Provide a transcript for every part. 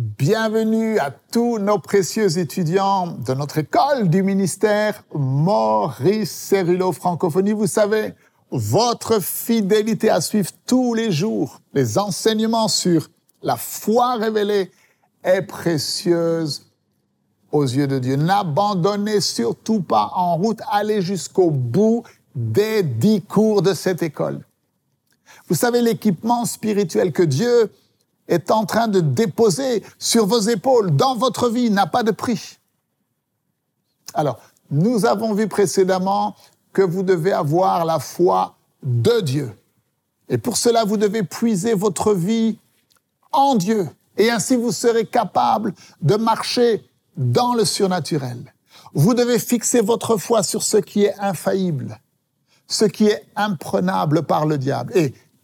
Bienvenue à tous nos précieux étudiants de notre école du ministère Maurice Cerullo Francophonie. Vous savez, votre fidélité à suivre tous les jours les enseignements sur la foi révélée est précieuse aux yeux de Dieu. N'abandonnez surtout pas en route, allez jusqu'au bout des dix cours de cette école. Vous savez, l'équipement spirituel que Dieu est en train de déposer sur vos épaules dans votre vie n'a pas de prix. Alors, nous avons vu précédemment que vous devez avoir la foi de Dieu. Et pour cela, vous devez puiser votre vie en Dieu. Et ainsi, vous serez capable de marcher dans le surnaturel. Vous devez fixer votre foi sur ce qui est infaillible, ce qui est imprenable par le diable.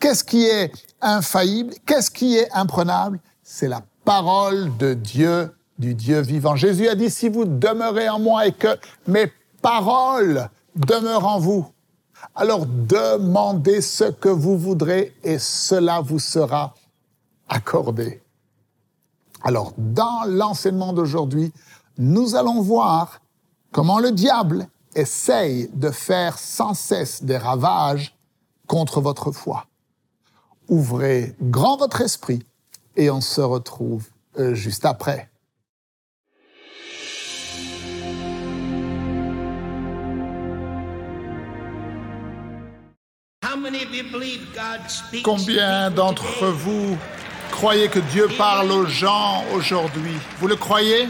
Qu'est-ce qui est infaillible? Qu'est-ce qui est imprenable? C'est la parole de Dieu, du Dieu vivant. Jésus a dit, si vous demeurez en moi et que mes paroles demeurent en vous, alors demandez ce que vous voudrez et cela vous sera accordé. Alors, dans l'enseignement d'aujourd'hui, nous allons voir comment le diable essaye de faire sans cesse des ravages contre votre foi ouvrez grand votre esprit et on se retrouve euh, juste après. Combien d'entre vous croyez que Dieu parle aux gens aujourd'hui? Vous le croyez?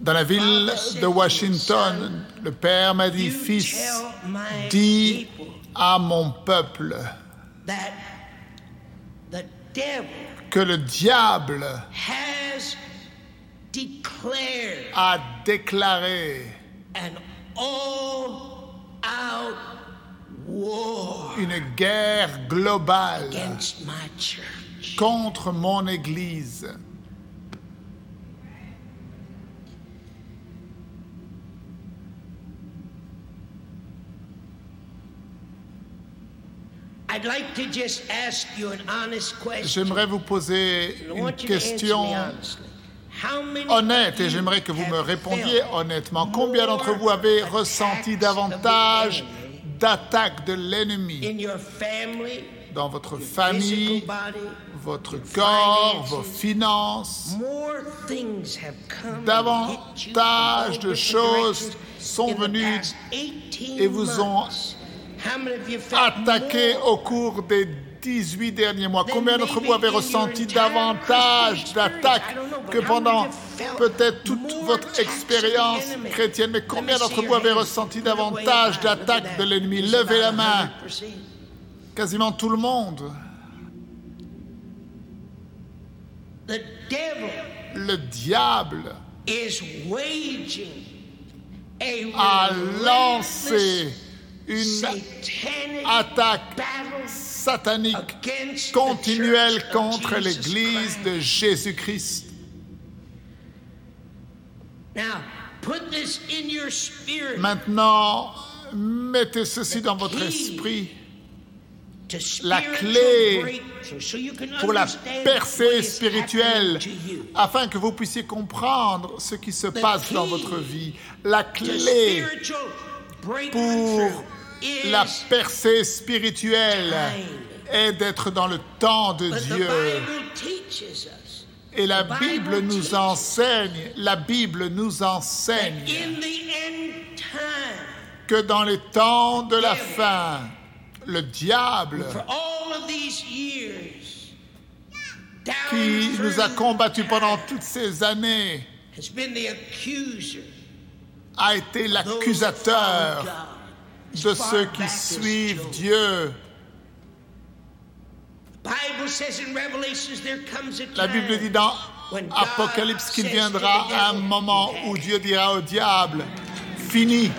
Dans la ville de Washington, le Père m'a dit, Fils, dis à mon peuple. Que le diable a déclaré. une guerre globale contre mon Église. J'aimerais vous poser une question honnête et j'aimerais que vous me répondiez honnêtement. Combien d'entre vous avez ressenti davantage d'attaques de l'ennemi dans votre famille, votre corps, vos finances? Davantage de choses sont venues et vous ont attaqué au cours des 18 derniers mois. Combien d'entre vous avez ressenti davantage d'attaques que pendant peut-être toute votre expérience chrétienne? Mais combien d'entre vous avez ressenti davantage d'attaques de l'ennemi? Levez la main. Quasiment tout le monde. Le diable a lancé une attaque satanique continuelle contre l'Église de Jésus-Christ. Maintenant, mettez ceci dans votre esprit. La clé pour la percée spirituelle, afin que vous puissiez comprendre ce qui se passe dans votre vie. La clé pour la percée spirituelle est d'être dans le temps de Dieu. Et la Bible nous enseigne, la Bible nous enseigne que dans les temps de la fin, le diable qui nous a combattus pendant toutes ces années a été l'accusateur de ceux qui suivent Dieu. La Bible dit dans Apocalypse qu'il viendra un moment où Dieu dira au diable, fini.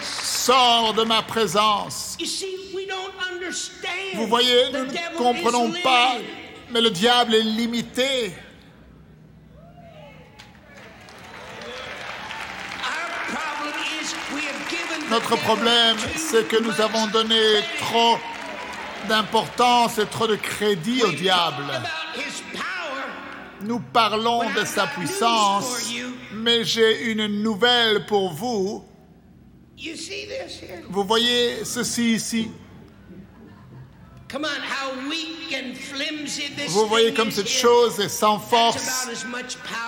Sors de ma présence. Vous voyez, nous ne comprenons pas, mais le diable est limité. Notre problème, c'est que nous avons donné trop d'importance et trop de crédit au diable. Nous parlons de sa puissance, mais j'ai une nouvelle pour vous. Vous voyez ceci ici? Vous voyez comme cette chose est sans force?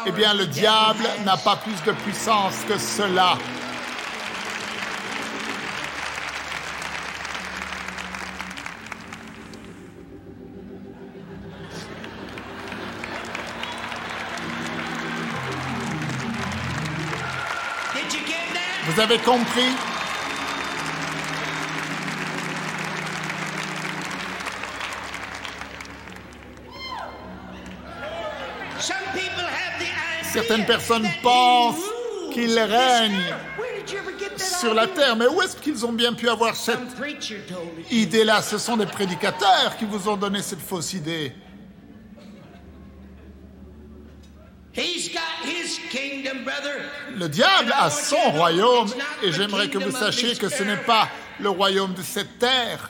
Eh bien, le diable n'a pas plus de puissance que cela. Vous avez compris? Certaines personnes pensent qu'ils règnent. sur la terre. Mais où est-ce qu'ils ont bien pu avoir cette idée-là? Ce sont des prédicateurs qui vous ont donné cette fausse idée. Le diable a son royaume et j'aimerais que vous sachiez que ce n'est pas le royaume de cette terre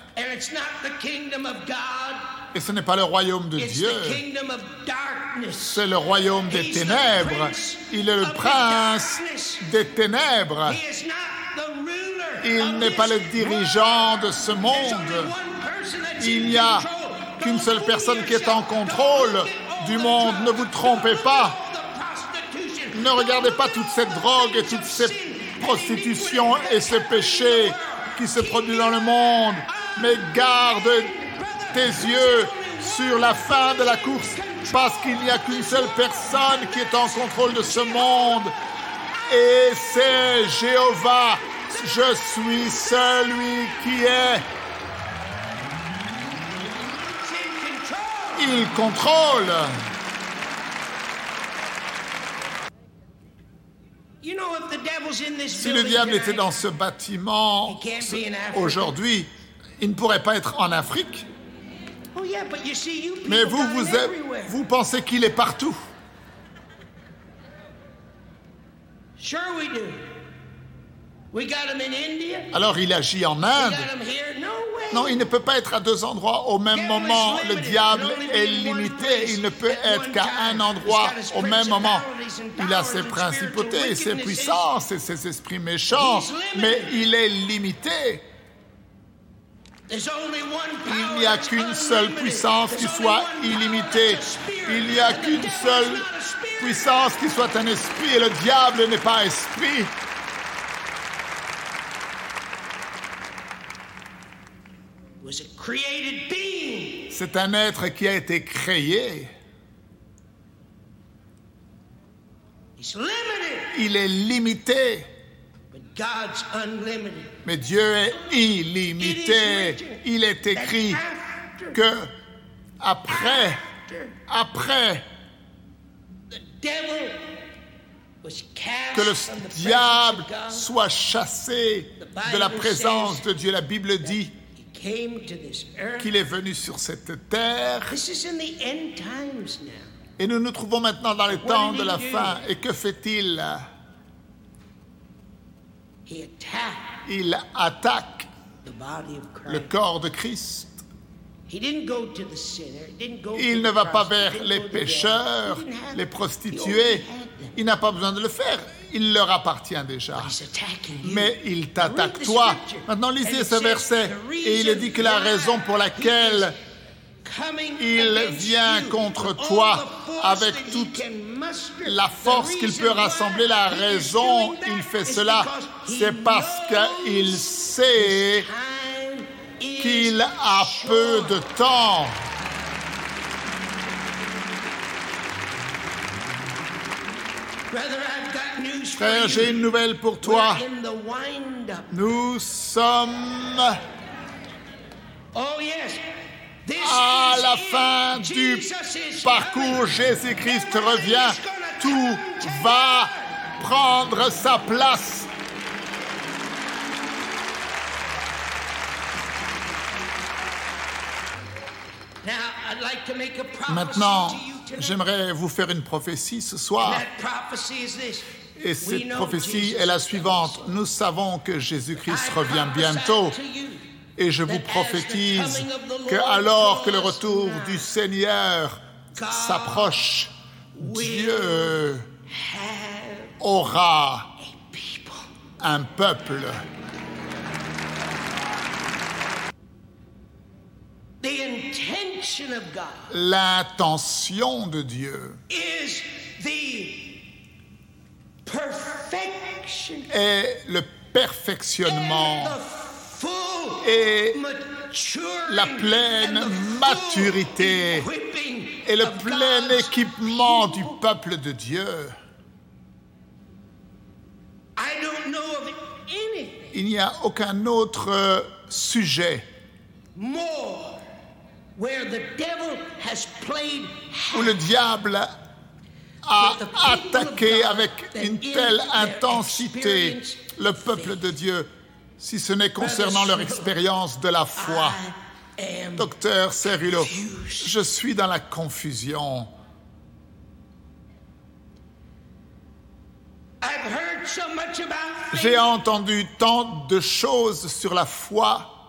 et ce n'est pas le royaume de Dieu, c'est le royaume des ténèbres. Il est le prince des ténèbres. Il n'est pas le dirigeant de ce monde. Il n'y a qu'une seule personne qui est en contrôle du monde. Ne vous trompez pas. Ne regardez pas toute cette drogue et toute cette prostitution et ce péché qui se produit dans le monde, mais garde tes yeux sur la fin de la course parce qu'il n'y a qu'une seule personne qui est en contrôle de ce monde et c'est Jéhovah. Je suis celui qui est. Il contrôle. Si le diable était dans ce bâtiment aujourd'hui, il ne pourrait pas être en Afrique. Oh, Mais vous, vous, vous pensez qu'il est partout. Alors il agit en Inde. Non, il ne peut pas être à deux endroits au même moment. Le diable est limité. Il ne peut être qu'à un endroit au même moment. Il a ses principautés, ses puissances et ses esprits méchants, mais il est limité. Il n'y a qu'une seule puissance qui soit illimitée. Il n'y a qu'une seule puissance qui soit un esprit et le diable n'est pas esprit. C'est un être qui a été créé. Il est limité. Mais Dieu est illimité. Il est écrit que après, après que le diable soit chassé de la présence de Dieu, la Bible dit qu'il est venu sur cette terre. Et nous nous trouvons maintenant dans les temps de la fin. Et que fait-il? Il attaque le corps de Christ. Il ne va pas vers les pécheurs, les prostituées. Il n'a pas besoin de le faire. Il leur appartient déjà. Mais il t'attaque toi. Maintenant, lisez ce verset. Et il dit que la raison pour laquelle il vient contre toi avec toute la force qu'il peut rassembler, la raison, il fait cela, c'est parce qu'il sait qu'il a peu de temps. Frère, j'ai une nouvelle pour toi. Nous sommes à la fin du parcours, Jésus-Christ revient, tout va prendre sa place. Maintenant, j'aimerais vous faire une prophétie ce soir. Et cette prophétie est la suivante. Nous savons que Jésus-Christ revient bientôt. Et je vous prophétise que alors que le retour du Seigneur s'approche, Dieu aura un peuple. L'intention de Dieu. est le perfectionnement et la pleine maturité et le plein équipement du peuple de Dieu. Il n'y a aucun autre sujet où le diable a attaqué avec une telle intensité le peuple de Dieu, si ce n'est concernant leur expérience de la foi. Docteur Cerullo, je suis dans la confusion. J'ai entendu tant de choses sur la foi.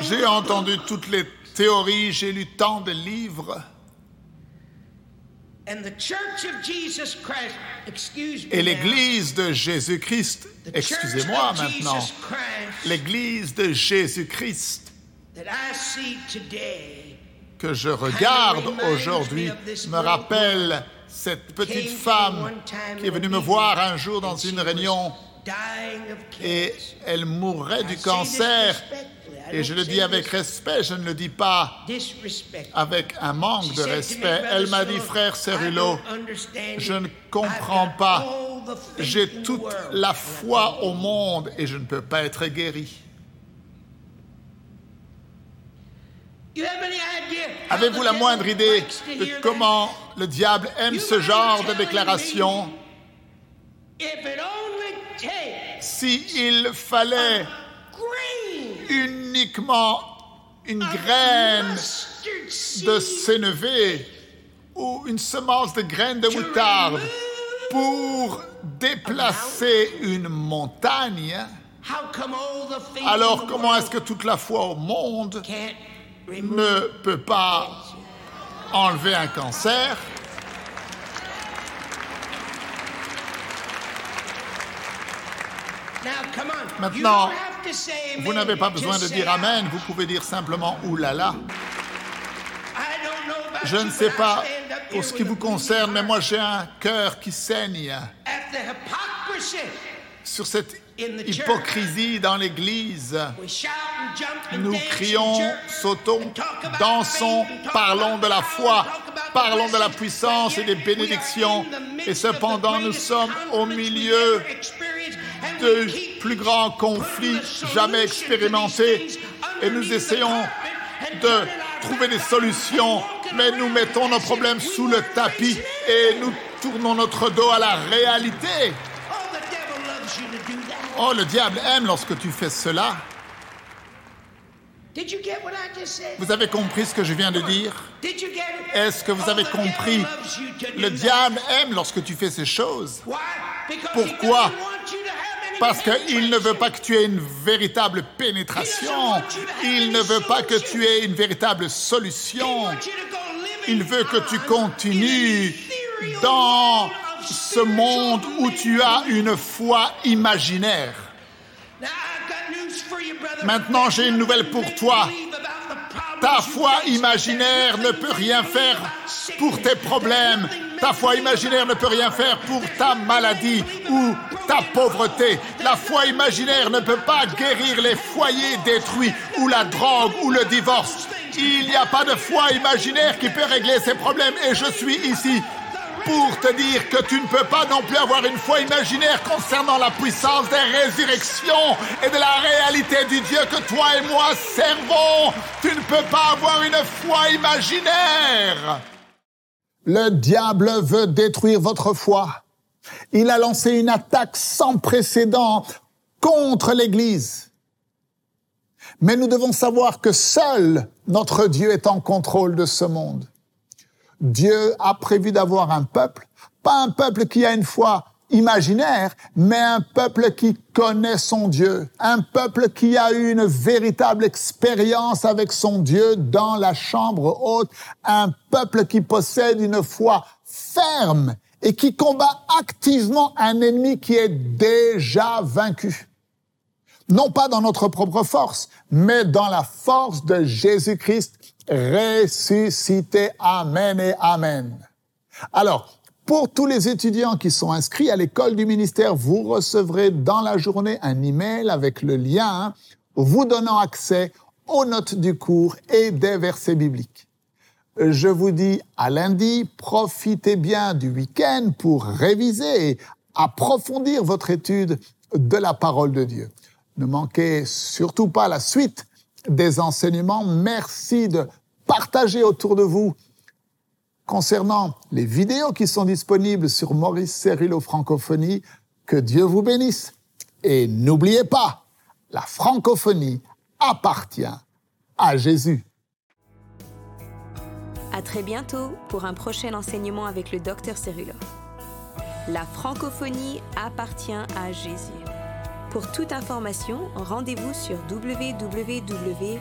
J'ai entendu toutes les théories, j'ai lu tant de livres. Et l'Église de Jésus-Christ, excusez-moi maintenant, l'Église de Jésus-Christ que je regarde aujourd'hui me rappelle cette petite femme qui est venue me voir un jour dans une réunion et elle mourrait du cancer. Et je le dis avec respect, je ne le dis pas avec un manque de respect. Elle m'a dit, frère Cerullo, je ne comprends pas. J'ai toute la foi au monde et je ne peux pas être guéri. Avez-vous la moindre idée de comment le diable aime ce genre de déclaration? S'il fallait uniquement une graine de sénévé ou une semence de graine de moutarde pour déplacer une montagne, alors comment est-ce que toute la foi au monde ne peut pas enlever un cancer? Maintenant, vous n'avez pas besoin de dire Amen, vous pouvez dire simplement Oulala. Je ne sais pas pour ce qui vous concerne, mais moi j'ai un cœur qui saigne. sur cette hypocrisie dans l'Église. Nous crions, sautons, dansons, parlons de la foi, parlons de la puissance et des bénédictions, et cependant nous sommes au milieu plus grands conflits jamais expérimentés, et nous essayons de trouver des solutions, mais nous mettons nos problèmes sous le tapis et nous tournons notre dos à la réalité. Oh, le diable aime lorsque tu fais cela. Vous avez compris ce que je viens de dire? Est-ce que vous avez compris? Le diable aime lorsque tu fais ces choses. Pourquoi Parce qu'il ne veut pas que tu aies une véritable pénétration. Il ne veut pas que tu aies une véritable solution. Il veut que tu continues dans ce monde où tu as une foi imaginaire. Maintenant, j'ai une nouvelle pour toi. Ta foi imaginaire ne peut rien faire pour tes problèmes. Ta foi imaginaire ne peut rien faire pour ta maladie ou ta pauvreté. La foi imaginaire ne peut pas guérir les foyers détruits ou la drogue ou le divorce. Il n'y a pas de foi imaginaire qui peut régler ces problèmes et je suis ici pour te dire que tu ne peux pas non plus avoir une foi imaginaire concernant la puissance des résurrections et de la réalité du Dieu que toi et moi servons. Tu ne peux pas avoir une foi imaginaire. Le diable veut détruire votre foi. Il a lancé une attaque sans précédent contre l'Église. Mais nous devons savoir que seul notre Dieu est en contrôle de ce monde. Dieu a prévu d'avoir un peuple, pas un peuple qui a une foi imaginaire, mais un peuple qui connaît son Dieu, un peuple qui a eu une véritable expérience avec son Dieu dans la chambre haute, un peuple qui possède une foi ferme et qui combat activement un ennemi qui est déjà vaincu. Non pas dans notre propre force, mais dans la force de Jésus-Christ ressuscité. Amen et Amen. Alors, pour tous les étudiants qui sont inscrits à l'école du ministère, vous recevrez dans la journée un email avec le lien vous donnant accès aux notes du cours et des versets bibliques. Je vous dis à lundi, profitez bien du week-end pour réviser et approfondir votre étude de la parole de Dieu. Ne manquez surtout pas la suite des enseignements. Merci de partager autour de vous concernant les vidéos qui sont disponibles sur Maurice Cérillo Francophonie. Que Dieu vous bénisse. Et n'oubliez pas, la francophonie appartient à Jésus. À très bientôt pour un prochain enseignement avec le docteur Cérillo. La francophonie appartient à Jésus. Pour toute information, rendez-vous sur www.mcwe.fr.